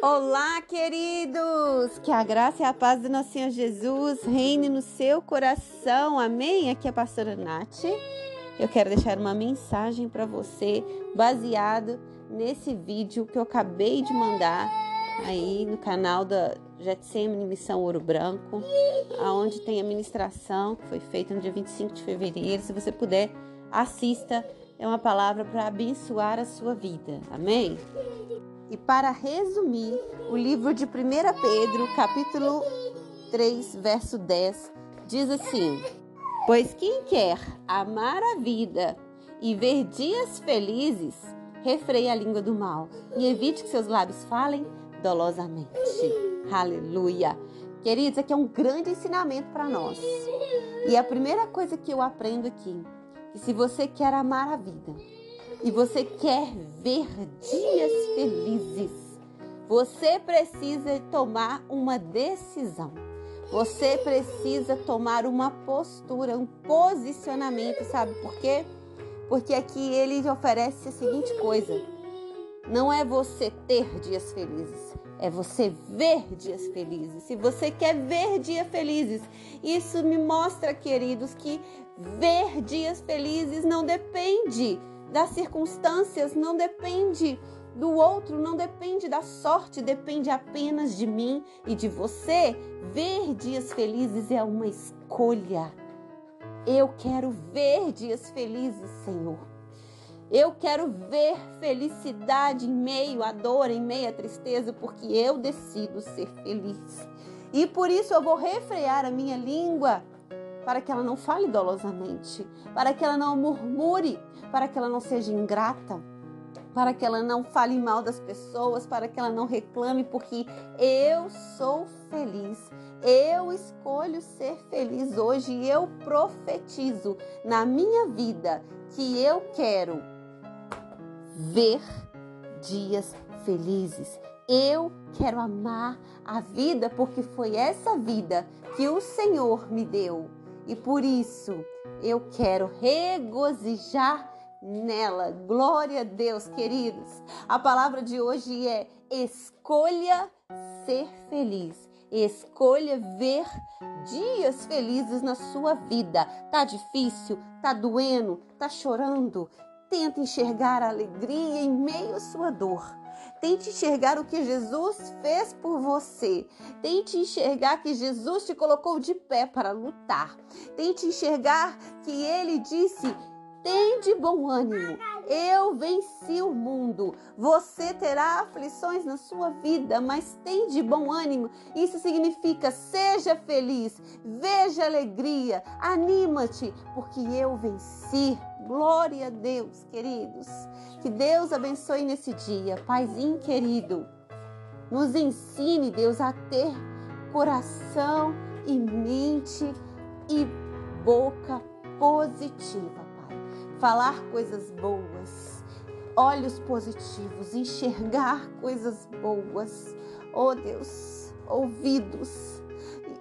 Olá, queridos! Que a graça e a paz do nosso Senhor Jesus reine no seu coração. Amém? Aqui é a pastora Nath. Eu quero deixar uma mensagem para você baseado nesse vídeo que eu acabei de mandar aí no canal da Getsemane Missão Ouro Branco, aonde tem a ministração que foi feita no dia 25 de fevereiro. Se você puder, assista. É uma palavra para abençoar a sua vida. Amém? E para resumir, o livro de 1 Pedro, capítulo 3, verso 10, diz assim: Pois quem quer amar a vida e ver dias felizes, refreie a língua do mal e evite que seus lábios falem dolosamente. Aleluia! Queridos, aqui é um grande ensinamento para nós. E a primeira coisa que eu aprendo aqui, que se você quer amar a vida, e você quer ver dias felizes, você precisa tomar uma decisão. Você precisa tomar uma postura, um posicionamento, sabe por quê? Porque aqui ele oferece a seguinte coisa: não é você ter dias felizes, é você ver dias felizes. Se você quer ver dias felizes, isso me mostra, queridos, que ver dias felizes não depende das circunstâncias, não depende do outro, não depende da sorte, depende apenas de mim e de você. Ver dias felizes é uma escolha. Eu quero ver dias felizes, Senhor. Eu quero ver felicidade em meio à dor, em meio à tristeza, porque eu decido ser feliz. E por isso eu vou refrear a minha língua para que ela não fale dolosamente, para que ela não murmure, para que ela não seja ingrata, para que ela não fale mal das pessoas, para que ela não reclame, porque eu sou feliz. Eu escolho ser feliz hoje e eu profetizo na minha vida que eu quero ver dias felizes. Eu quero amar a vida porque foi essa vida que o Senhor me deu e por isso eu quero regozijar nela. Glória a Deus, queridos. A palavra de hoje é escolha ser feliz. Escolha ver dias felizes na sua vida. Tá difícil? Tá doendo? Tá chorando? Tenta enxergar a alegria em meio à sua dor. Tente enxergar o que Jesus fez por você. Tente enxergar que Jesus te colocou de pé para lutar. Tente enxergar que ele disse: tem de bom ânimo. Eu venci o mundo. Você terá aflições na sua vida, mas tem de bom ânimo. Isso significa seja feliz, veja alegria, anima-te, porque eu venci. Glória a Deus, queridos. Que Deus abençoe nesse dia. Paizinho querido, nos ensine, Deus, a ter coração e mente e boca positiva falar coisas boas, olhos positivos, enxergar coisas boas. Oh Deus, ouvidos,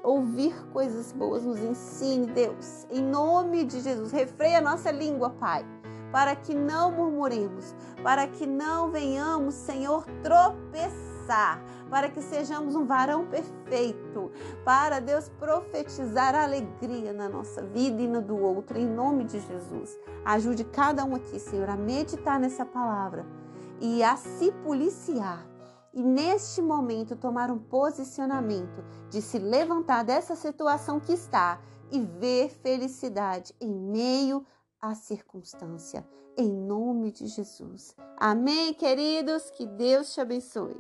ouvir coisas boas, nos ensine, Deus, em nome de Jesus. Refreia a nossa língua, Pai, para que não murmuremos, para que não venhamos, Senhor, tropeçar para que sejamos um varão perfeito, para Deus profetizar alegria na nossa vida e na do outro, em nome de Jesus. Ajude cada um aqui, Senhor, a meditar nessa palavra e a se policiar. E neste momento tomar um posicionamento de se levantar dessa situação que está e ver felicidade em meio à circunstância. Em nome de Jesus. Amém, queridos? Que Deus te abençoe.